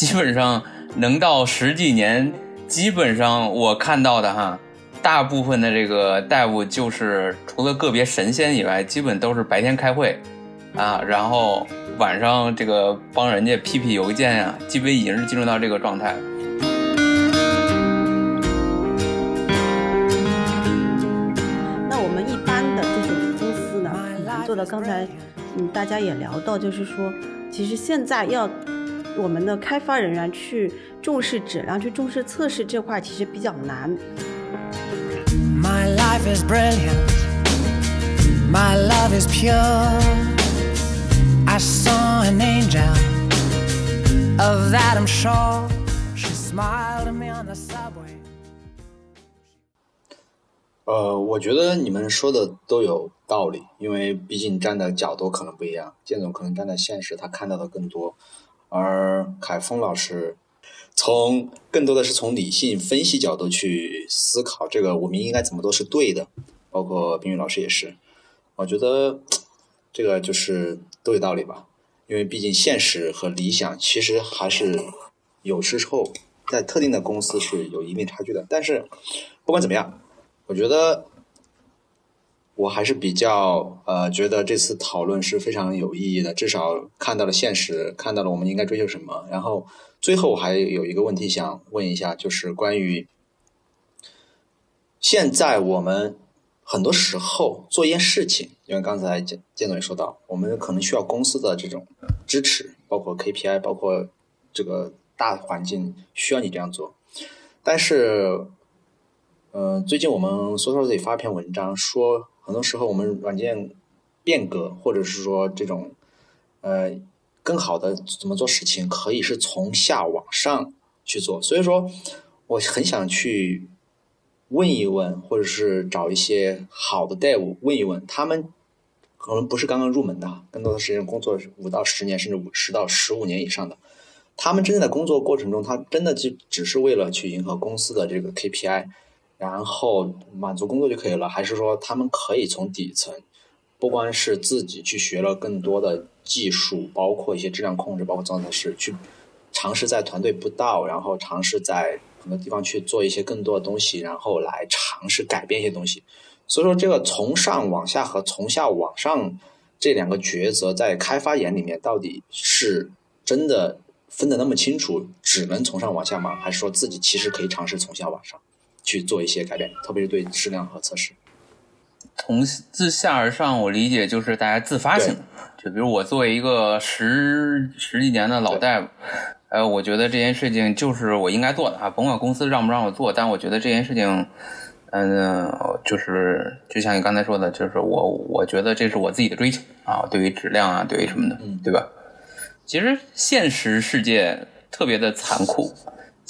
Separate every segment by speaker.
Speaker 1: 基本上能到十几年，基本上我看到的哈，大部分的这个大夫就是除了个别神仙以外，基本都是白天开会啊，然后晚上这个帮人家批批邮件呀，基本已经是进入到这个状态。
Speaker 2: 那我们一般的这种公司呢，做到刚才嗯大家也聊到，就是说，其实现在要我们的开发人员去重视质量、去重视测试这块，其实比较难。
Speaker 3: My life is brilliant. My love is pure. I saw an angel. Of that I'm sure. She smiled at me on the subway.
Speaker 4: 呃，我觉得你们说的都有道理，因为毕竟站的角度可能不一样。建总可能站在现实，他看到的更多，而凯峰老师从更多的是从理性分析角度去思考这个我们应该怎么做是对的，包括冰雨老师也是。我觉得这个就是都有道理吧，因为毕竟现实和理想其实还是有时候在特定的公司是有一定差距的。但是不管怎么样，我觉得我还是比较呃，觉得这次讨论是非常有意义的，至少看到了现实，看到了我们应该追求什么。然后最后我还有一个问题想问一下，就是关于现在我们很多时候做一件事情，因为刚才建建总也说到，我们可能需要公司的这种支持，包括 KPI，包括这个大环境需要你这样做，但是。呃，最近我们 social 这里发一篇文章，说很多时候我们软件变革，或者是说这种呃更好的怎么做事情，可以是从下往上去做。所以说，我很想去问一问，或者是找一些好的 dev 问一问，他们可能不是刚刚入门的，更多的时间工作五到十年，甚至五十到十五年以上的。他们真正在工作过程中，他真的就只是为了去迎合公司的这个 KPI。然后满足工作就可以了，还是说他们可以从底层，不光是自己去学了更多的技术，包括一些质量控制，包括状态师，去尝试在团队不到，然后尝试在很多地方去做一些更多的东西，然后来尝试改变一些东西。所以说，这个从上往下和从下往上这两个抉择，在开发眼里面到底是真的分得那么清楚，只能从上往下吗？还是说自己其实可以尝试从下往上？去做一些改变，特别是对质量和测试。
Speaker 1: 从自下而上，我理解就是大家自发性的。就比如我作为一个十十几年的老大夫，呃，我觉得这件事情就是我应该做的啊，甭管公司让不让我做，但我觉得这件事情，嗯，就是就像你刚才说的，就是我我觉得这是我自己的追求啊，对于质量啊，对于什么的，对吧？其实现实世界特别的残酷。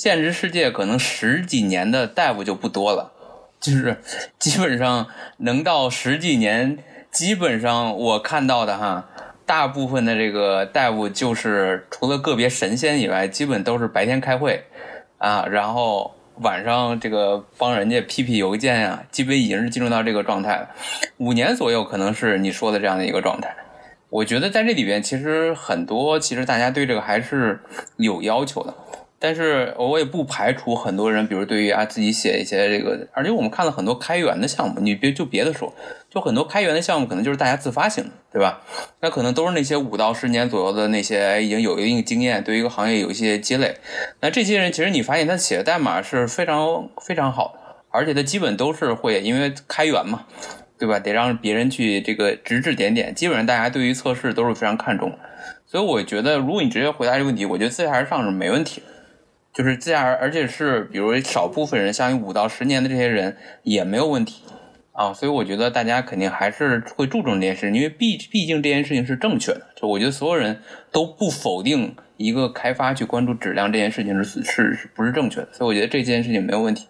Speaker 1: 现实世界可能十几年的大夫就不多了，就是基本上能到十几年，基本上我看到的哈，大部分的这个大夫就是除了个别神仙以外，基本都是白天开会啊，然后晚上这个帮人家批批邮件呀，基本已经是进入到这个状态了。五年左右可能是你说的这样的一个状态。我觉得在这里边，其实很多其实大家对这个还是有要求的。但是我也不排除很多人，比如对于啊自己写一些这个，而且我们看了很多开源的项目，你别就别的说，就很多开源的项目可能就是大家自发性的，对吧？那可能都是那些五到十年左右的那些已经有一定经验，对于一个行业有一些积累。那这些人其实你发现他写的代码是非常非常好的，而且他基本都是会因为开源嘛，对吧？得让别人去这个指指点点，基本上大家对于测试都是非常看重。所以我觉得，如果你直接回答这个问题，我觉得自下而上是没问题的。就是自下而而且是比如少部分人，像五到十年的这些人也没有问题啊，所以我觉得大家肯定还是会注重这件事，因为毕毕竟这件事情是正确的。就我觉得所有人都不否定一个开发去关注质量这件事情是是是不是正确的，所以我觉得这件事情没有问题。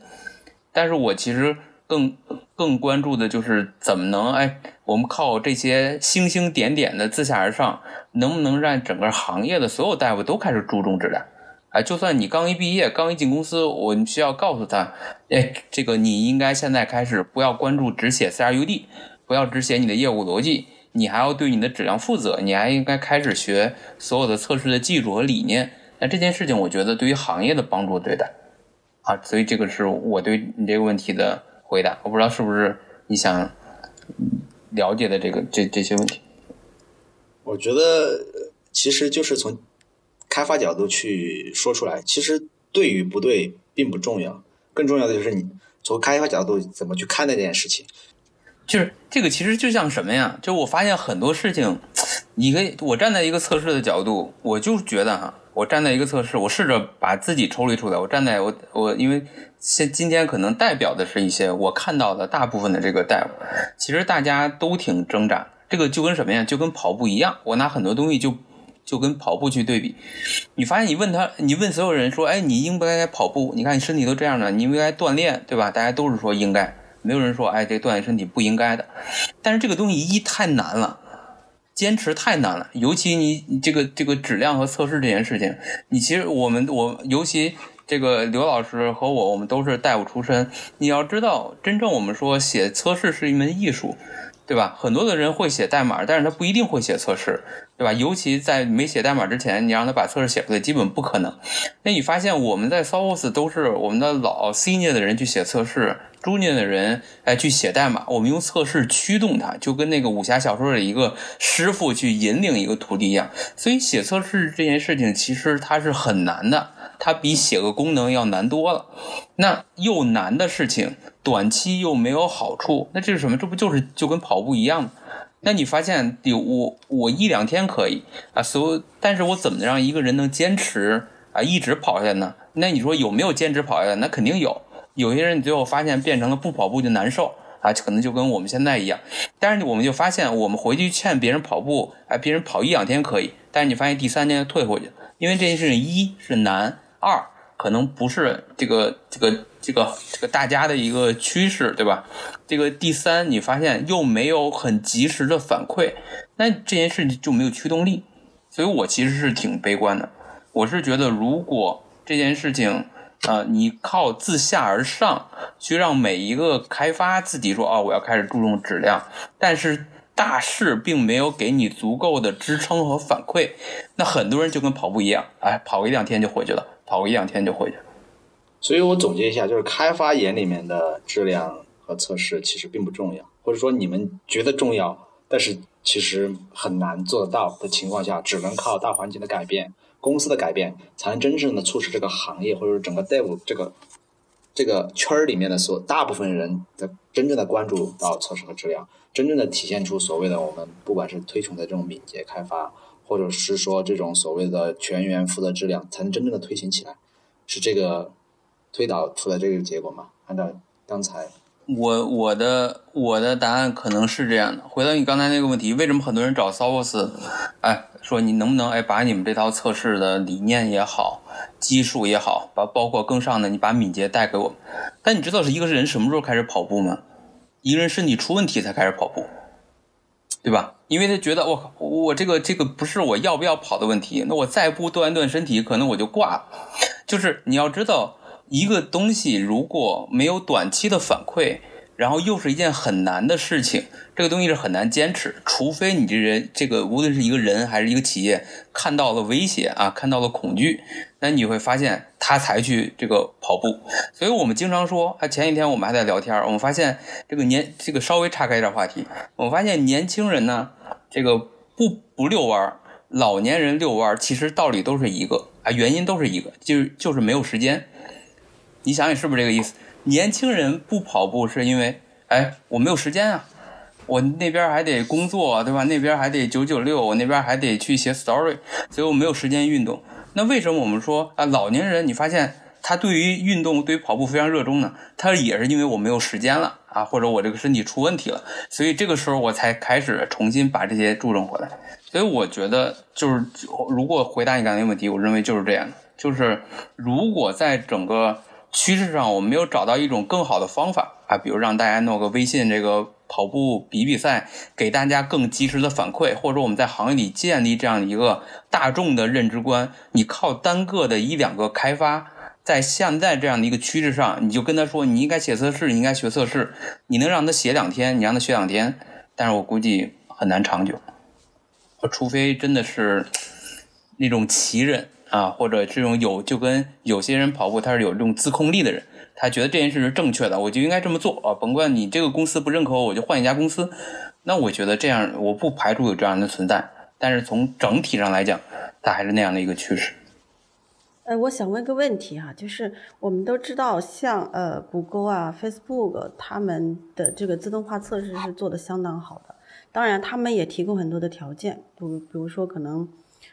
Speaker 1: 但是我其实更更关注的就是怎么能哎，我们靠这些星星点点的自下而上，能不能让整个行业的所有大夫都开始注重质量？哎，就算你刚一毕业，刚一进公司，我们需要告诉他，哎，这个你应该现在开始不要关注只写 CRUD，不要只写你的业务逻辑，你还要对你的质量负责，你还应该开始学所有的测试的技术和理念，那这件事情，我觉得对于行业的帮助最大啊，所以这个是我对你这个问题的回答。我不知道是不是你想了解的这个这这些问题。
Speaker 4: 我觉得其实就是从开发角度去说出来，其实对与不对并不重要，更重要的就是你从开发角度怎么去看待这件事情。
Speaker 1: 就是这个，其实就像什么呀？就我发现很多事情，你可以，我站在一个测试的角度，我就觉得哈，我站在一个测试，我试着把自己抽离出来，我站在我我，因为现今天可能代表的是一些我看到的大部分的这个 dev，其实大家都挺挣扎。这个就跟什么呀？就跟跑步一样，我拿很多东西就就跟跑步去对比。你发现你问他，你问所有人说，哎，你应不应该跑步？你看你身体都这样了，你应该锻炼，对吧？大家都是说应该，没有人说，哎，这锻炼身体不应该的。但是这个东西一太难了，坚持太难了，尤其你你这个这个质量和测试这件事情，你其实我们我尤其这个刘老师和我，我们都是大夫出身，你要知道，真正我们说写测试是一门艺术。对吧？很多的人会写代码，但是他不一定会写测试，对吧？尤其在没写代码之前，你让他把测试写出来，基本不可能。那你发现我们在 s o u s 都是我们的老 senior 的人去写测试，junior 的人哎去写代码，我们用测试驱动他，就跟那个武侠小说里一个师傅去引领一个徒弟一样。所以写测试这件事情其实它是很难的，它比写个功能要难多了。那又难的事情。短期又没有好处，那这是什么？这不就是就跟跑步一样吗？那你发现，有我我一两天可以啊，所，但是我怎么让一个人能坚持啊一直跑下来呢？那你说有没有坚持跑下来？那肯定有。有些人你最后发现变成了不跑步就难受啊，可能就跟我们现在一样。但是我们就发现，我们回去劝别人跑步，哎，别人跑一两天可以，但是你发现第三天退回去，因为这件事情一是难，二可能不是这个这个。这个这个大家的一个趋势，对吧？这个第三，你发现又没有很及时的反馈，那这件事情就没有驱动力。所以我其实是挺悲观的。我是觉得，如果这件事情，呃，你靠自下而上去让每一个开发自己说，哦，我要开始注重质量，但是大势并没有给你足够的支撑和反馈，那很多人就跟跑步一样，哎，跑个一两天就回去了，跑个一两天就回去了。
Speaker 4: 所以我总结一下，就是开发眼里面的质量和测试其实并不重要，或者说你们觉得重要，但是其实很难做得到的情况下，只能靠大环境的改变、公司的改变，才能真正的促使这个行业或者整个 dev 这个这个圈儿里面的所大部分人的真正的关注到测试和质量，真正的体现出所谓的我们不管是推崇的这种敏捷开发，或者是说这种所谓的全员负责质量，才能真正的推行起来，是这个。推导出来这个结果吗？按照刚才，
Speaker 1: 我我的我的答案可能是这样的。回到你刚才那个问题，为什么很多人找 s o s 哎，说你能不能哎把你们这套测试的理念也好，技术也好，把包括更上的，你把敏捷带给我。但你知道是一个人什么时候开始跑步吗？一个人身体出问题才开始跑步，对吧？因为他觉得我我这个这个不是我要不要跑的问题，那我再不锻炼身体，可能我就挂了。就是你要知道。一个东西如果没有短期的反馈，然后又是一件很难的事情，这个东西是很难坚持。除非你这人，这个无论是一个人还是一个企业，看到了威胁啊，看到了恐惧，那你会发现他才去这个跑步。所以我们经常说，啊，前几天我们还在聊天，我们发现这个年，这个稍微岔开一点话题，我们发现年轻人呢，这个不不遛弯，老年人遛弯，其实道理都是一个啊，原因都是一个，就是就是没有时间。你想想是不是这个意思？年轻人不跑步是因为，哎，我没有时间啊，我那边还得工作，对吧？那边还得九九六，我那边还得去写 story，所以我没有时间运动。那为什么我们说啊，老年人你发现他对于运动、对于跑步非常热衷呢？他也是因为我没有时间了啊，或者我这个身体出问题了，所以这个时候我才开始重新把这些注重回来。所以我觉得，就是如果回答你刚才问题，我认为就是这样的，就是如果在整个趋势上，我们没有找到一种更好的方法啊，比如让大家弄个微信这个跑步比比赛，给大家更及时的反馈，或者说我们在行业里建立这样一个大众的认知观。你靠单个的一两个开发，在现在这样的一个趋势上，你就跟他说你应该写测试，你应该学测试，你能让他写两天，你让他学两天，但是我估计很难长久，除非真的是那种奇人。啊，或者这种有就跟有些人跑步他是有这种自控力的人，他觉得这件事是正确的，我就应该这么做啊，甭管你这个公司不认可我，我就换一家公司。那我觉得这样，我不排除有这样的存在，但是从整体上来讲，它还是那样的一个趋势。
Speaker 2: 呃，我想问个问题哈，就是我们都知道，像呃谷歌啊、Facebook 他们的这个自动化测试是做的相当好的，当然他们也提供很多的条件，比如比如说可能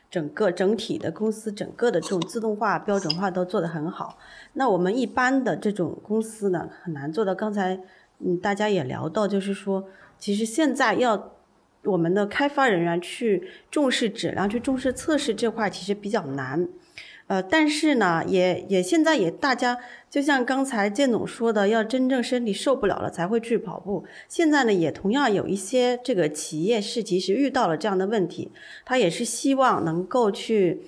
Speaker 2: 整个整体的公司整个的这种自动化标准化都做得很好。那我们一般的这种公司呢，很难做到。刚才嗯大家也聊到，就是说，其实现在要我们的开发人员去重视质量、去重视测试这块，其实比较难。呃，但是呢，也也现在也大家就像刚才建总说的，要真正身体受不了了才会去跑步。现在呢，也同样有一些这个企业是其实遇到了这样的问题，他也是希望能够去，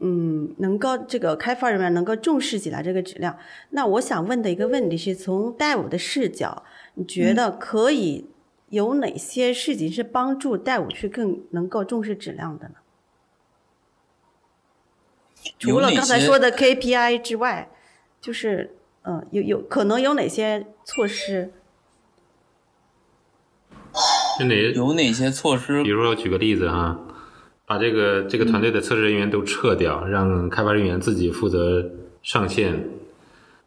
Speaker 2: 嗯，能够这个开发人员能够重视起来这个质量。那我想问的一个问题是从 Dev 的视角，你觉得可以有哪些事情是帮助 Dev 去更能够重视质量的呢？除了刚才说的 KPI 之外，就是嗯，有有可能有哪些措施？
Speaker 5: 有哪
Speaker 1: 有哪些措施？
Speaker 5: 比如说，举个例子哈，把这个这个团队的测试人员都撤掉，让开发人员自己负责上线，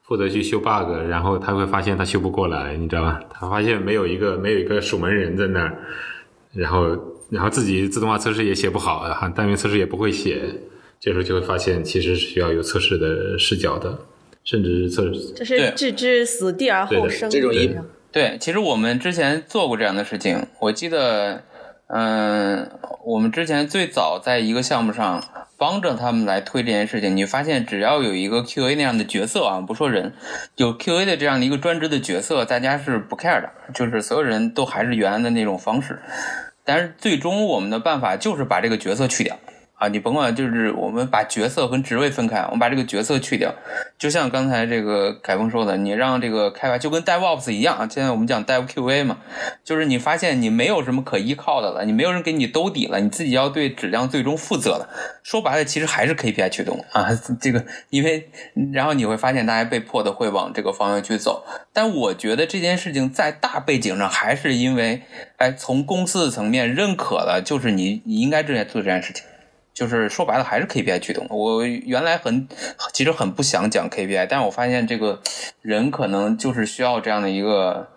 Speaker 5: 负责去修 bug，然后他会发现他修不过来，你知道吧？他发现没有一个没有一个守门人在那儿，然后然后自己自动化测试也写不好，哈，单元测试也不会写。这时候就会发现，其实是需要有测试的视角的，甚至是测试。
Speaker 2: 这是置之死地而后生
Speaker 4: 这种一
Speaker 1: 对，其实我们之前做过这样的事情。我记得，嗯，我们之前最早在一个项目上帮着他们来推这件事情，你发现只要有一个 QA 那样的角色啊，不说人，有 QA 的这样的一个专职的角色，大家是不 care 的，就是所有人都还是原来的那种方式。但是最终我们的办法就是把这个角色去掉。啊，你甭管，就是我们把角色跟职位分开，我们把这个角色去掉，就像刚才这个凯峰说的，你让这个开发就跟 DevOps 一样啊。现在我们讲 DevQA 嘛，就是你发现你没有什么可依靠的了，你没有人给你兜底了，你自己要对质量最终负责了。说白了，其实还是 KPI 驱动啊。这个因为然后你会发现大家被迫的会往这个方向去走。但我觉得这件事情在大背景上还是因为，哎，从公司的层面认可了，就是你你应该正在做这件事情。就是说白了还是 KPI 驱动。我原来很其实很不想讲 KPI，但是我发现这个人可能就是需要这样的一个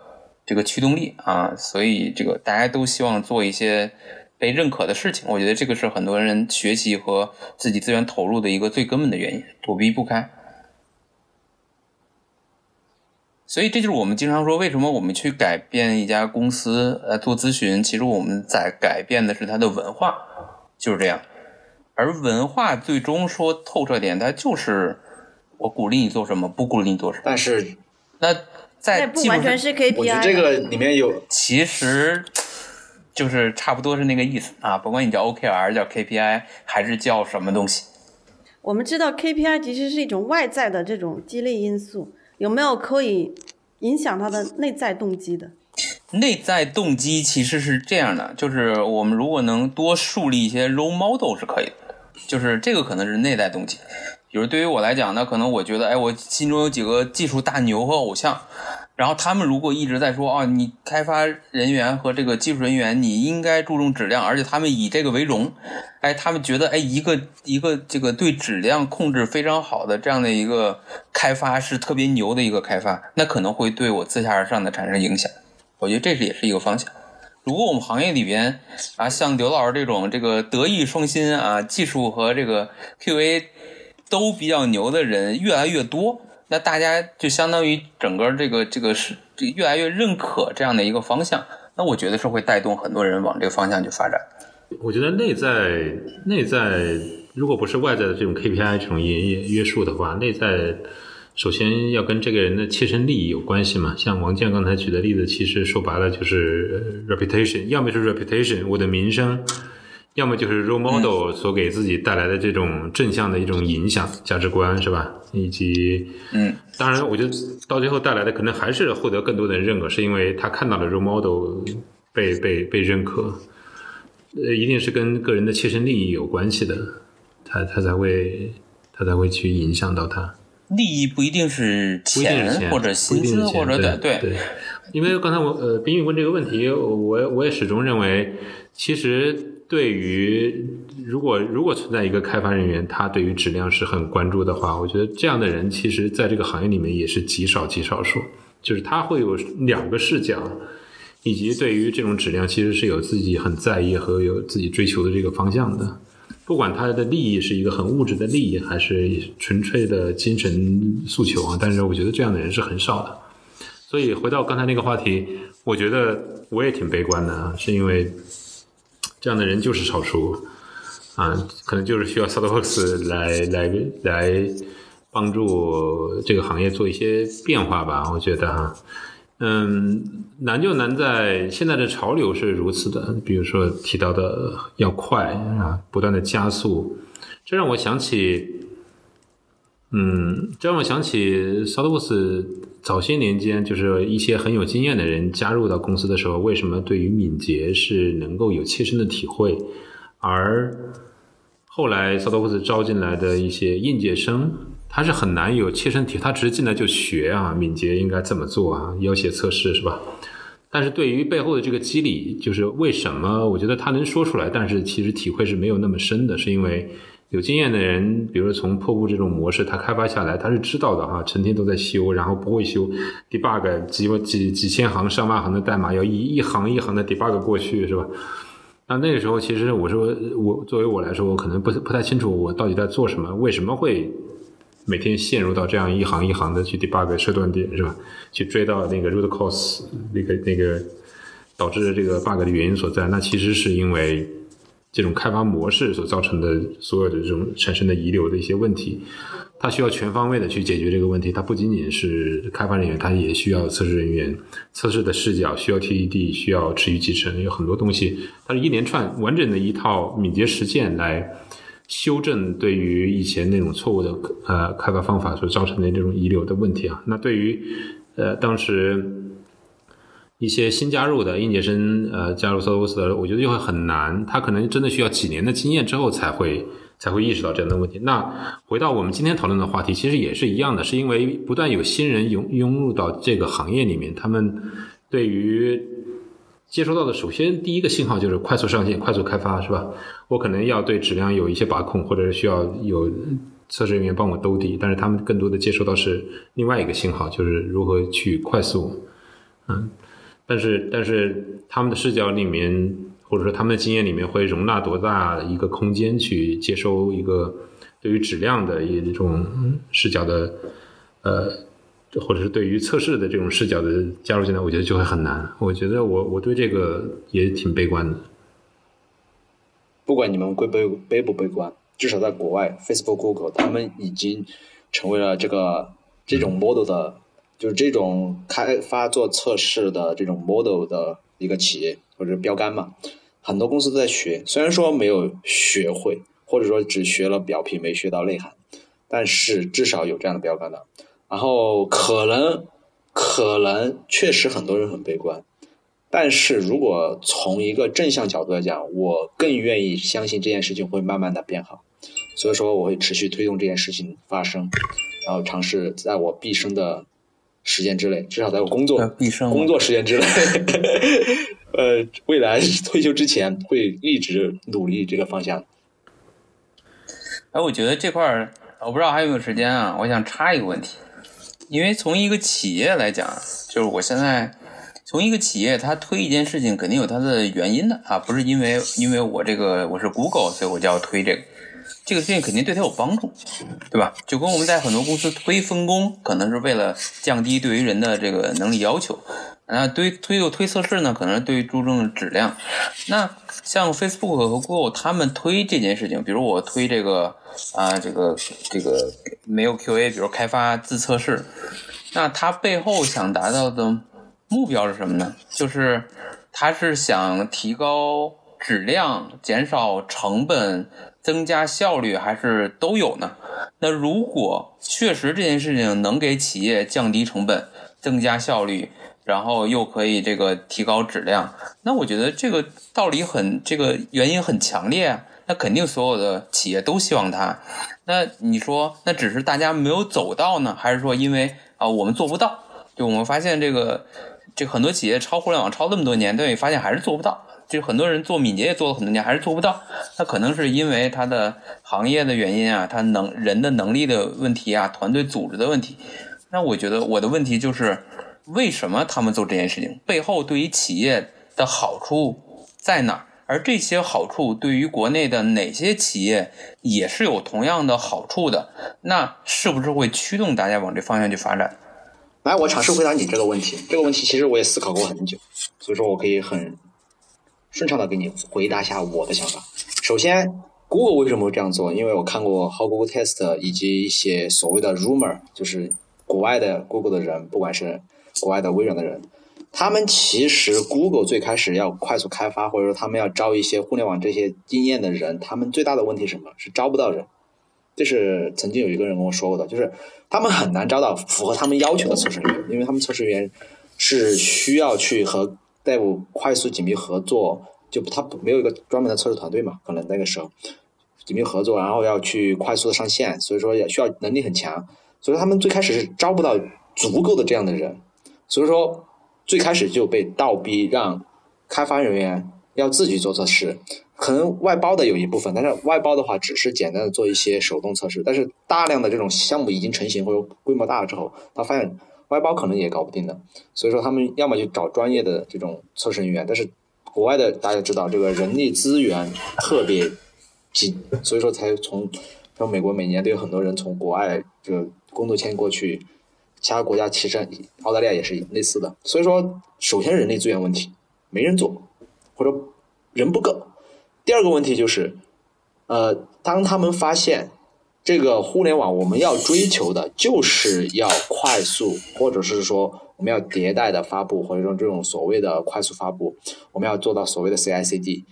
Speaker 1: 这个驱动力啊，所以这个大家都希望做一些被认可的事情。我觉得这个是很多人学习和自己资源投入的一个最根本的原因，躲避不开。所以这就是我们经常说，为什么我们去改变一家公司呃做咨询，其实我们在改变的是它的文化，就是这样。而文化最终说透彻点，它就是我鼓励你做什么，不鼓励你做什么。
Speaker 4: 但是，
Speaker 1: 那在
Speaker 2: 不完全是 KPI，
Speaker 4: 我觉得这个里面有，
Speaker 1: 其实就是差不多是那个意思啊。不管你叫 OKR，叫 KPI，还是叫什么东西。
Speaker 2: 我们知道 KPI 其实是一种外在的这种激励因素，有没有可以影响它的内在动机的？
Speaker 1: 内在动机其实是这样的，就是我们如果能多树立一些 role model 是可以的。就是这个可能是内在动机，比如对于我来讲，那可能我觉得，哎，我心中有几个技术大牛和偶像，然后他们如果一直在说，哦，你开发人员和这个技术人员，你应该注重质量，而且他们以这个为荣，哎，他们觉得，哎，一个一个这个对质量控制非常好的这样的一个开发是特别牛的一个开发，那可能会对我自下而上的产生影响，我觉得这是也是一个方向。如果我们行业里边啊，像刘老师这种这个德艺双馨啊，技术和这个 QA 都比较牛的人越来越多，那大家就相当于整个这个这个是这越来越认可这样的一个方向，那我觉得是会带动很多人往这个方向去发展。
Speaker 5: 我觉得内在内在如果不是外在的这种 KPI 这种约约束的话，内在。首先要跟这个人的切身利益有关系嘛？像王健刚才举的例子，其实说白了就是 reputation，要么是 reputation，我的名声，要么就是 role model 所给自己带来的这种正向的一种影响、价值观，是吧？以及，
Speaker 1: 嗯，
Speaker 5: 当然，我觉得到最后带来的可能还是获得更多的人认可，是因为他看到了 role model 被被被认可，呃，一定是跟个人的切身利益有关系的，他他才会。他才会去影响到它。
Speaker 1: 利益不一定是
Speaker 5: 钱
Speaker 1: 或者薪资或者
Speaker 5: 对
Speaker 1: 对
Speaker 5: 对，因为刚才我呃，冰玉问这个问题，我我也始终认为，其实对于如果如果存在一个开发人员，他对于质量是很关注的话，我觉得这样的人其实在这个行业里面也是极少极少数，就是他会有两个视角。以及对于这种质量，其实是有自己很在意和有自己追求的这个方向的。不管他的利益是一个很物质的利益，还是纯粹的精神诉求啊，但是我觉得这样的人是很少的。所以回到刚才那个话题，我觉得我也挺悲观的啊，是因为这样的人就是少数啊，可能就是需要 Starbucks 来来来帮助这个行业做一些变化吧，我觉得哈。嗯，难就难在现在的潮流是如此的，比如说提到的要快啊，不断的加速，这让我想起，嗯，这让我想起 s o u t w o s 早些年间，就是一些很有经验的人加入到公司的时候，为什么对于敏捷是能够有切身的体会，而后来 s o u t w o s 招进来的一些应届生。他是很难有切身体，他只是进来就学啊，敏捷应该怎么做啊，要写测试是吧？但是对于背后的这个机理，就是为什么我觉得他能说出来，但是其实体会是没有那么深的，是因为有经验的人，比如说从破布这种模式，他开发下来，他是知道的哈，成天都在修，然后不会修，debug 几几几千行、上万行的代码，要一一行一行的 debug 过去是吧？那那个时候，其实我说我作为我来说，我可能不不太清楚我到底在做什么，为什么会。每天陷入到这样一行一行的去 debug 设断点是吧？去追到那个 root cause 那个那个导致这个 bug 的原因所在，那其实是因为这种开发模式所造成的所有的这种产生的遗留的一些问题，它需要全方位的去解决这个问题。它不仅仅是开发人员，它也需要测试人员、测试的视角，需要 TDD，需要持续集成，有很多东西，它是一连串完整的一套敏捷实践来。修正对于以前那种错误的呃开发方法所造成的这种遗留的问题啊，那对于呃当时一些新加入的应届生呃加入 s o u s 的，我觉得就会很难，他可能真的需要几年的经验之后才会才会意识到这样的问题。那回到我们今天讨论的话题，其实也是一样的，是因为不断有新人涌涌入到这个行业里面，他们对于接收到的首先第一个信号就是快速上线、快速开发，是吧？我可能要对质量有一些把控，或者是需要有测试人员帮我兜底，但是他们更多的接收到是另外一个信号，就是如何去快速，嗯，但是但是他们的视角里面，或者说他们的经验里面会容纳多大一个空间去接收一个对于质量的一种视角的呃。或者是对于测试的这种视角的加入进来，我觉得就会很难。我觉得我我对这个也挺悲观的。
Speaker 4: 不管你们归悲悲不悲观，至少在国外，Facebook、Google 他们已经成为了这个这种 model 的，就是这种开发做测试的这种 model 的一个企业或者标杆嘛。很多公司都在学，虽然说没有学会，或者说只学了表皮没学到内涵，但是至少有这样的标杆的。然后可能，可能确实很多人很悲观，但是如果从一个正向角度来讲，我更愿意相信这件事情会慢慢的变好，所以说我会持续推动这件事情发生，然后尝试在我毕生的时间之内，至少在我工作
Speaker 1: 毕生
Speaker 4: 工作时间之内，呃，未来 退休之前会一直努力这个方向。
Speaker 1: 哎，我觉得这块儿我不知道还有没有时间啊，我想插一个问题。因为从一个企业来讲，就是我现在从一个企业，它推一件事情肯定有它的原因的啊，不是因为因为我这个我是 Google，所以我就要推这个，这个事情肯定对他有帮助，对吧？就跟我们在很多公司推分工，可能是为了降低对于人的这个能力要求，那，推推又推测试呢，可能是对于注重质量。那像 Facebook 和 Google 他们推这件事情，比如我推这个。啊，这个这个没有 QA，比如开发自测试，那它背后想达到的目标是什么呢？就是它是想提高质量、减少成本、增加效率，还是都有呢？那如果确实这件事情能给企业降低成本、增加效率，然后又可以这个提高质量，那我觉得这个道理很，这个原因很强烈啊。那肯定所有的企业都希望它。那你说，那只是大家没有走到呢，还是说因为啊我们做不到？就我们发现这个，这很多企业抄互联网抄那么多年，但也发现还是做不到。就很多人做敏捷也做了很多年，还是做不到。那可能是因为他的行业的原因啊，他能人的能力的问题啊，团队组织的问题。那我觉得我的问题就是，为什么他们做这件事情？背后对于企业的好处在哪儿？而这些好处对于国内的哪些企业也是有同样的好处的？那是不是会驱动大家往这方向去发展？
Speaker 4: 来，我尝试回答你这个问题。这个问题其实我也思考过很久，所以说我可以很顺畅的给你回答一下我的想法。首先，Google 为什么会这样做？因为我看过 How Google Test 以及一些所谓的 rumor，就是国外的 Google 的人，不管是国外的微软的人，他们其实 Google 最开始要快速开发，或者说他们要招一些互联网这些经验的人，他们最大的问题是什么？是招不到人。这是曾经有一个人跟我说过的，就是他们很难招到符合他们要求的测试员，因为他们测试员是需要去和带我快速紧密合作，就他没有一个专门的测试团队嘛，可能那个时候紧密合作，然后要去快速的上线，所以说也需要能力很强，所以他们最开始是招不到足够的这样的人，所以说最开始就被倒逼让开发人员要自己做测试。可能外包的有一部分，但是外包的话只是简单的做一些手动测试，但是大量的这种项目已经成型或者规模大了之后，他发现外包可能也搞不定的，所以说他们要么就找专业的这种测试人员，但是国外的大家知道这个人力资源特别紧，所以说才从像美国每年都有很多人从国外这个工作签过去，其他国家其实澳大利亚也是类似的，所以说首先人力资源问题没人做，或者人不够。第二个问题就是，呃，当他们发现这个互联网我们要追求的就是要快速，或者是说我们要迭代的发布，或者说这种所谓的快速发布，我们要做到所谓的 CI/CD。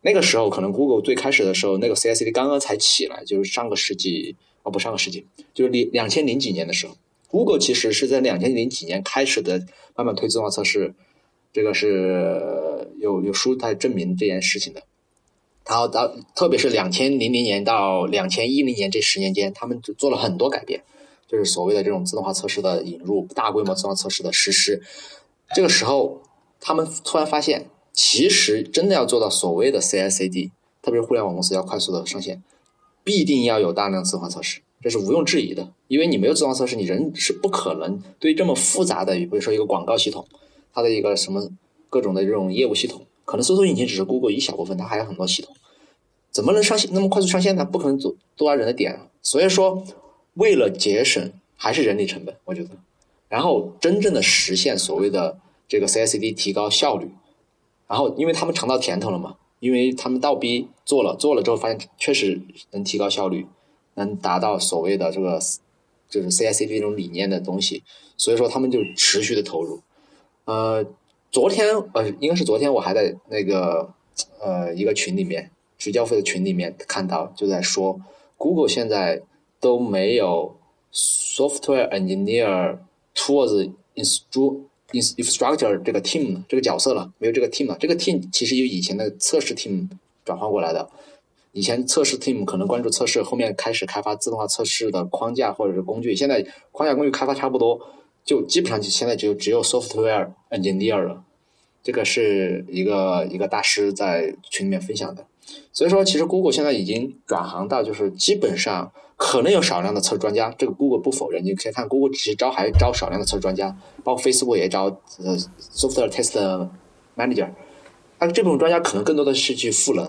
Speaker 4: 那个时候可能 Google 最开始的时候，那个 CI/CD 刚刚才起来，就是上个世纪哦不上个世纪，就是两两千零几年的时候，Google 其实是在两千零几年开始的慢慢推自动化测试，这个是有有书在证明这件事情的。然后到特别是两千零零年到两千一零年这十年间，他们做了很多改变，就是所谓的这种自动化测试的引入，大规模自动化测试的实施。这个时候，他们突然发现，其实真的要做到所谓的 CI/CD，特别是互联网公司要快速的上线，必定要有大量自动化测试，这是毋庸置疑的。因为你没有自动化测试，你人是不可能对这么复杂的，比如说一个广告系统，它的一个什么各种的这种业务系统。可能搜索引擎只是 Google 一小部分，它还有很多系统，怎么能上线那么快速上线呢？不可能做多少人的点，所以说为了节省还是人力成本，我觉得，然后真正的实现所谓的这个 CI/CD 提高效率，然后因为他们尝到甜头了嘛，因为他们倒逼做了，做了之后发现确实能提高效率，能达到所谓的这个就是 CI/CD 这种理念的东西，所以说他们就持续的投入，呃。昨天呃，应该是昨天，我还在那个呃一个群里面，徐教授的群里面看到，就在说，Google 现在都没有 software engineer towards instru infrastructure 这个 team 这个角色了，没有这个 team 了。这个 team 其实由以前的测试 team 转换过来的。以前测试 team 可能关注测试，后面开始开发自动化测试的框架或者是工具。现在框架工具开发差不多。就基本上就现在就只有 software engineer 了，这个是一个一个大师在群里面分享的。所以说，其实 Google 现在已经转行到就是基本上可能有少量的测试专家，这个 Google 不否认。你可以看 Google 其实招还招少量的测试专家，包括 Facebook 也招呃 software test manager。但这部分专家可能更多的是去赋能，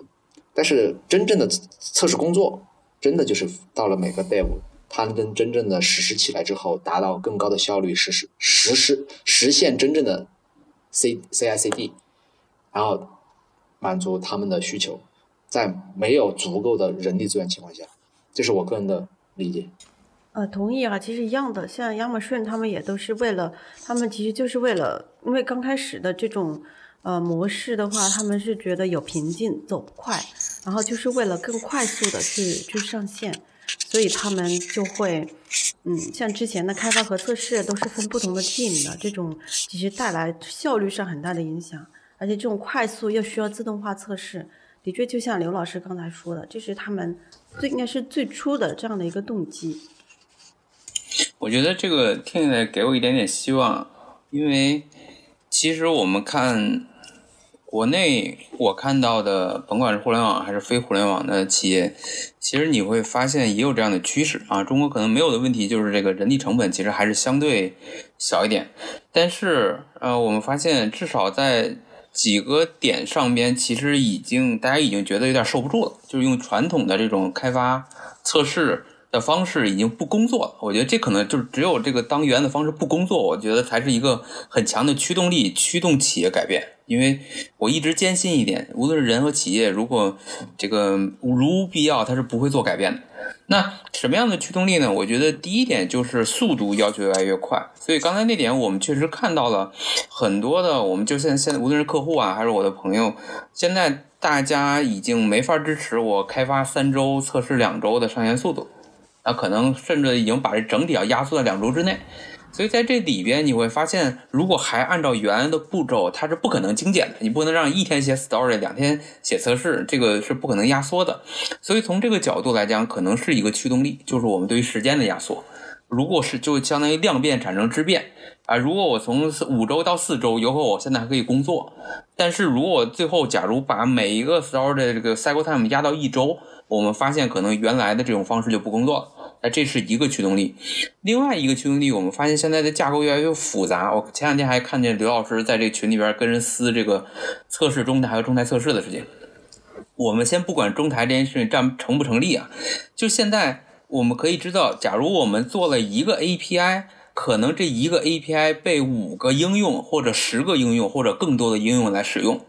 Speaker 4: 但是真正的测试工作，真的就是到了每个 dev。它能真正的实施起来之后，达到更高的效率，实施实施实现真正的 C C I C D，然后满足他们的需求，在没有足够的人力资源情况下，这是我个人的理解。
Speaker 2: 呃，同意啊，其实一样的，像亚马逊他们也都是为了，他们其实就是为了，因为刚开始的这种呃模式的话，他们是觉得有瓶颈，走不快，然后就是为了更快速的去去上线。所以他们就会，嗯，像之前的开发和测试都是分不同的 team 的，这种其实带来效率上很大的影响，而且这种快速又需要自动化测试，的确就像刘老师刚才说的，这是他们最应该是最初的这样的一个动机。
Speaker 1: 我觉得这个听起来给我一点点希望，因为其实我们看国内我看到的，甭管是互联网还是非互联网的企业，其实你会发现也有这样的趋势啊。中国可能没有的问题就是这个人力成本其实还是相对小一点，但是呃，我们发现至少在几个点上边，其实已经大家已经觉得有点受不住了，就是用传统的这种开发测试。的方式已经不工作了，我觉得这可能就是只有这个当原的方式不工作，我觉得才是一个很强的驱动力，驱动企业改变。因为我一直坚信一点，无论是人和企业，如果这个如无必要，它是不会做改变的。那什么样的驱动力呢？我觉得第一点就是速度要求越来越快。所以刚才那点我们确实看到了很多的，我们就现现在无论是客户啊，还是我的朋友，现在大家已经没法支持我开发三周、测试两周的上线速度。那可能甚至已经把这整体要压缩在两周之内，所以在这里边你会发现，如果还按照原来的步骤，它是不可能精简的。你不能让一天写 story，两天写测试，这个是不可能压缩的。所以从这个角度来讲，可能是一个驱动力，就是我们对于时间的压缩。如果是就相当于量变产生质变啊，如果我从五周到四周，有可能我现在还可以工作，但是如果最后假如把每一个 story 的这个 cycle time 压到一周。我们发现，可能原来的这种方式就不工作了。那这是一个驱动力。另外一个驱动力，我们发现现在的架构越来越复杂。我前两天还看见刘老师在这群里边跟人撕这个测试中台和中台测试的事情。我们先不管中台这件事情站成不成立啊，就现在我们可以知道，假如我们做了一个 API，可能这一个 API 被五个应用或者十个应用或者更多的应用来使用。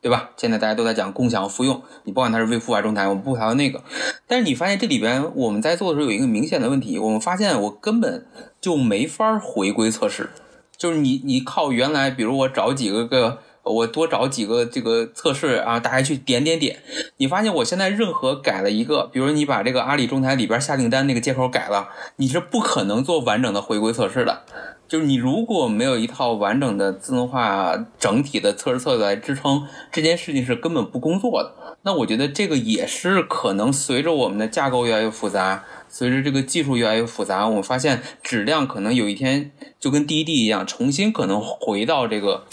Speaker 1: 对吧？现在大家都在讲共享复用，你不管它是微服还是中台，我们不谈那个。但是你发现这里边我们在做的时候有一个明显的问题，我们发现我根本就没法回归测试，就是你你靠原来，比如我找几个个，我多找几个这个测试啊，大家去点点点，你发现我现在任何改了一个，比如你把这个阿里中台里边下订单那个接口改了，你是不可能做完整的回归测试的。就是你如果没有一套完整的自动化整体的测试策略来支撑这件事情是根本不工作的。那我觉得这个也是可能随着我们的架构越来越复杂，随着这个技术越来越复杂，我们发现质量可能有一天就跟滴滴一样，重新可能回到这个。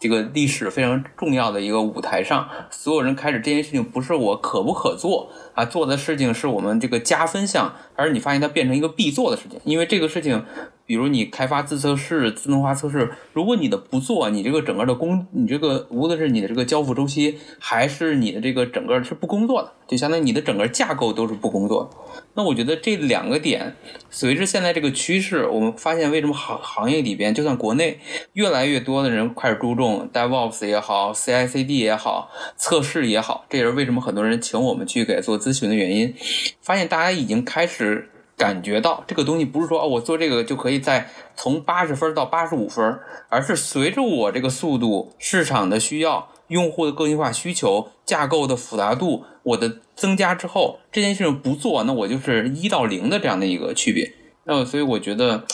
Speaker 1: 这个历史非常重要的一个舞台上，所有人开始这件事情不是我可不可做啊，做的事情是我们这个加分项，而你发现它变成一个必做的事情，因为这个事情，比如你开发自测试、自动化测试，如果你的不做，你这个整个的工，你这个无论是你的这个交付周期，还是你的这个整个是不工作的，就相当于你的整个架构都是不工作的。那我觉得这两个点，随着现在这个趋势，我们发现为什么行行业里边，就算国内越来越多的人开始注重 DevOps 也好，CI/CD 也好，测试也好，这也是为什么很多人请我们去给做咨询的原因。发现大家已经开始感觉到这个东西不是说哦，我做这个就可以在从八十分到八十五分，而是随着我这个速度、市场的需要、用户的个性化需求、架构的复杂度。我的增加之后，这件事情不做，那我就是一到零的这样的一个区别。那所以我觉得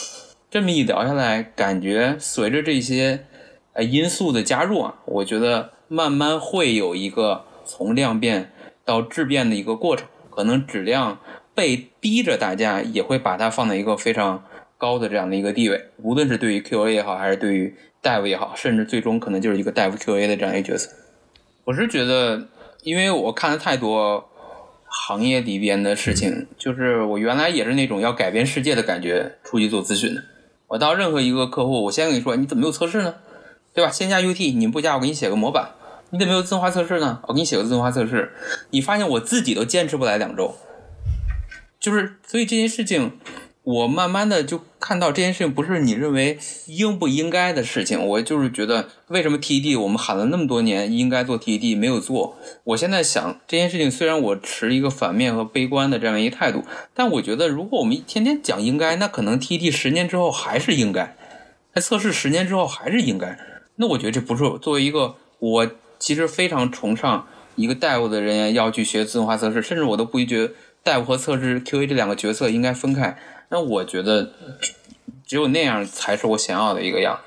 Speaker 1: 这么一聊下来，感觉随着这些呃因素的加入啊，我觉得慢慢会有一个从量变到质变的一个过程。可能质量被逼着，大家也会把它放在一个非常高的这样的一个地位。无论是对于 QA 也好，还是对于 Dev 也好，甚至最终可能就是一个 Dev QA 的这样一个角色。我是觉得。因为我看了太多行业里边的事情，就是我原来也是那种要改变世界的感觉出去做咨询的。我到任何一个客户，我先跟你说，你怎么没有测试呢？对吧？先加 UT 你们不加，我给你写个模板。你怎么没有自动化测试呢？我给你写个自动化测试。你发现我自己都坚持不来两周，就是所以这件事情。我慢慢的就看到这件事情不是你认为应不应该的事情，我就是觉得为什么 TED 我们喊了那么多年应该做 TED 没有做，我现在想这件事情虽然我持一个反面和悲观的这样一个态度，但我觉得如果我们天天讲应该，那可能 TED 十年之后还是应该，在测试十年之后还是应该，那我觉得这不是作为一个我其实非常崇尚一个 d e 的人员要去学自动化测试，甚至我都不会觉得大夫和测试 QA 这两个角色应该分开。那我觉得，只有那样才是我想要的一个样。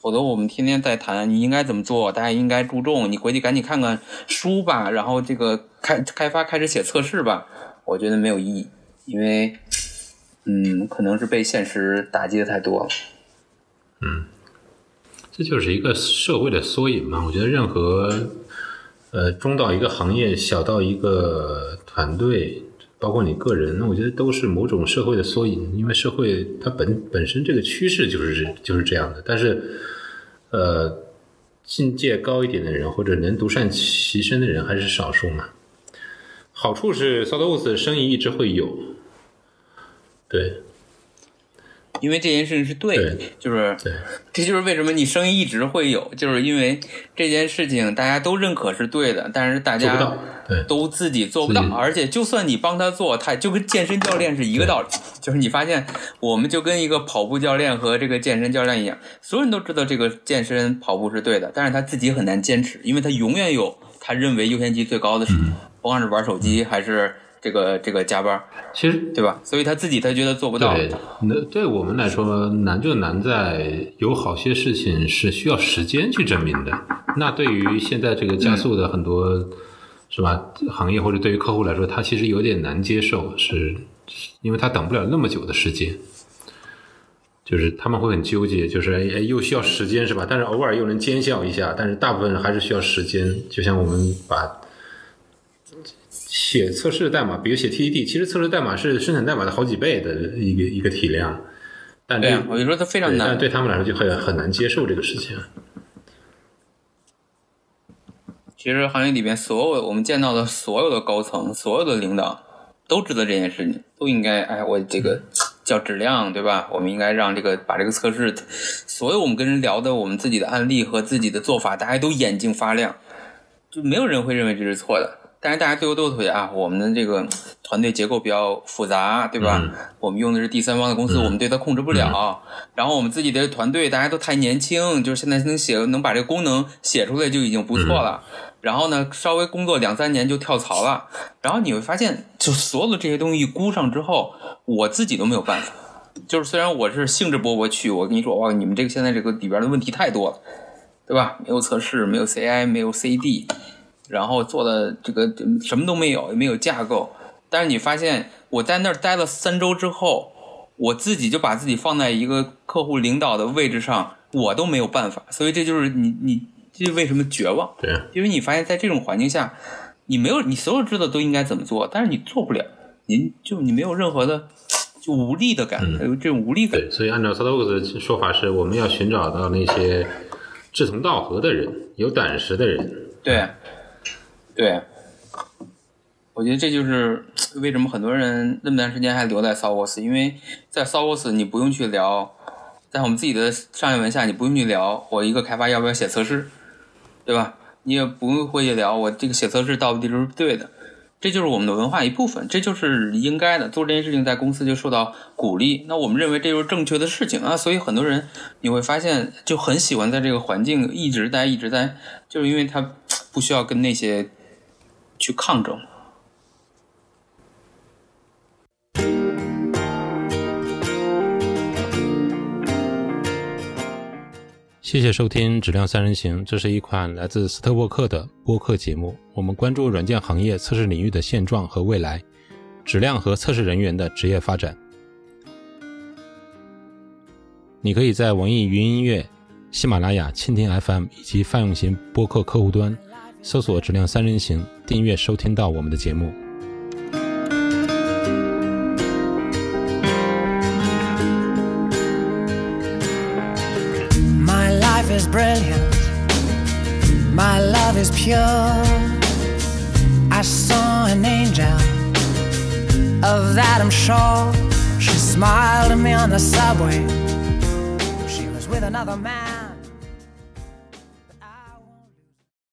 Speaker 1: 否则我们天天在谈你应该怎么做，大家应该注重，你回去赶紧看看书吧，然后这个开开发开始写测试吧，我觉得没有意义，因为嗯，可能是被现实打击的太多了。
Speaker 5: 嗯这就是一个社会的缩影嘛。我觉得任何呃中到一个行业，小到一个团队，包括你个人，那我觉得都是某种社会的缩影。因为社会它本本身这个趋势就是就是这样的。但是呃，境界高一点的人或者能独善其身的人还是少数嘛。好处是 s o d o s 生意一直会有，对
Speaker 1: 因为这件事情是对的，
Speaker 5: 对
Speaker 1: 就是
Speaker 5: 对
Speaker 1: 这就是为什么你生意一直会有，就是因为这件事情大家都认可是对的，但是大家都自己做不到而且就算你帮他做，他就跟健身教练是一个道理，就是你发现我们就跟一个跑步教练和这个健身教练一样，所有人都知道这个健身跑步是对的，但是他自己很难坚持，因为他永远有他认为优先级最高的事，
Speaker 5: 嗯
Speaker 1: 不管是玩手机还是这个这个加班，
Speaker 5: 其实
Speaker 1: 对吧？所以他自己他觉得做不到，
Speaker 5: 对，那对我们来说难就难在有好些事情是需要时间去证明的。那对于现在这个加速的很多、是吧行业或者对于客户来说，他其实有点难接受，是因为他等不了那么久的时间。就是他们会很纠结，就是哎哎又需要时间是吧？但是偶尔又能见效一下，但是大部分人还是需要时间。就像我们把写测试代码，比如写 TDD，其实测试代码是生产代码的好几倍的一个一个体量，但对
Speaker 1: 对啊，我就说它非常，难
Speaker 5: 但。对他们来说就很很难接受这个事情。
Speaker 1: 其实行业里边所有我们见到的所有的高层、所有的领导都知道这件事情，都应该哎，我这个叫质量，对吧？我们应该让这个把这个测试，所有我们跟人聊的我们自己的案例和自己的做法，大家都眼睛发亮，就没有人会认为这是错的。但是大家最后都会啊，我们的这个团队结构比较复杂，对吧？
Speaker 5: 嗯
Speaker 1: 我们用的是第三方的公司，我们对它控制不了。然后我们自己的团队大家都太年轻，就是现在能写能把这个功能写出来就已经不错了。然后呢，稍微工作两三年就跳槽了。然后你会发现，就所有的这些东西估上之后，我自己都没有办法。就是虽然我是兴致勃勃去，我跟你说，哇，你们这个现在这个里边的问题太多了，对吧？没有测试，没有 CI，没有 CD，然后做的这个什么都没有，也没有架构。但是你发现我在那儿待了三周之后，我自己就把自己放在一个客户领导的位置上，我都没有办法。所以这就是你你这为什么绝望？
Speaker 5: 对，
Speaker 1: 因为你发现在这种环境下，你没有你所有知道都应该怎么做，但是你做不了，您就你没有任何的就无力的感，有这种无力感。
Speaker 5: 对，所以按照 s a d o g 的说法是，我们要寻找到那些志同道合的人，有胆识的人。
Speaker 1: 对，对，我觉得这就是 为什么很多人那么长时间还留在 s o u t 因为在 s o u t 你不用去聊，在我们自己的商业文下，你不用去聊我一个开发要不要写测试，对吧？你也不用会去聊我这个写测试到底是不是对的，这就是我们的文化一部分，这就是应该的。做这件事情在公司就受到鼓励，那我们认为这就是正确的事情啊，所以很多人你会发现就很喜欢在这个环境一直待一直待，就是因为他 不需要跟那些去抗争。
Speaker 6: 谢谢收听《质量三人行》，这是一款来自斯特沃克的播客节目。我们关注软件行业测试领域的现状和未来，质量和测试人员的职业发展。你可以在网易云音乐、喜马拉雅、蜻蜓 FM 以及泛用型播客客户端搜索“质量三人行”，订阅收听到我们的节目。
Speaker 3: My life is brilliant. My love is pure. I saw an angel. Of that I'm sure. She smiled at me on the subway. She was with another man.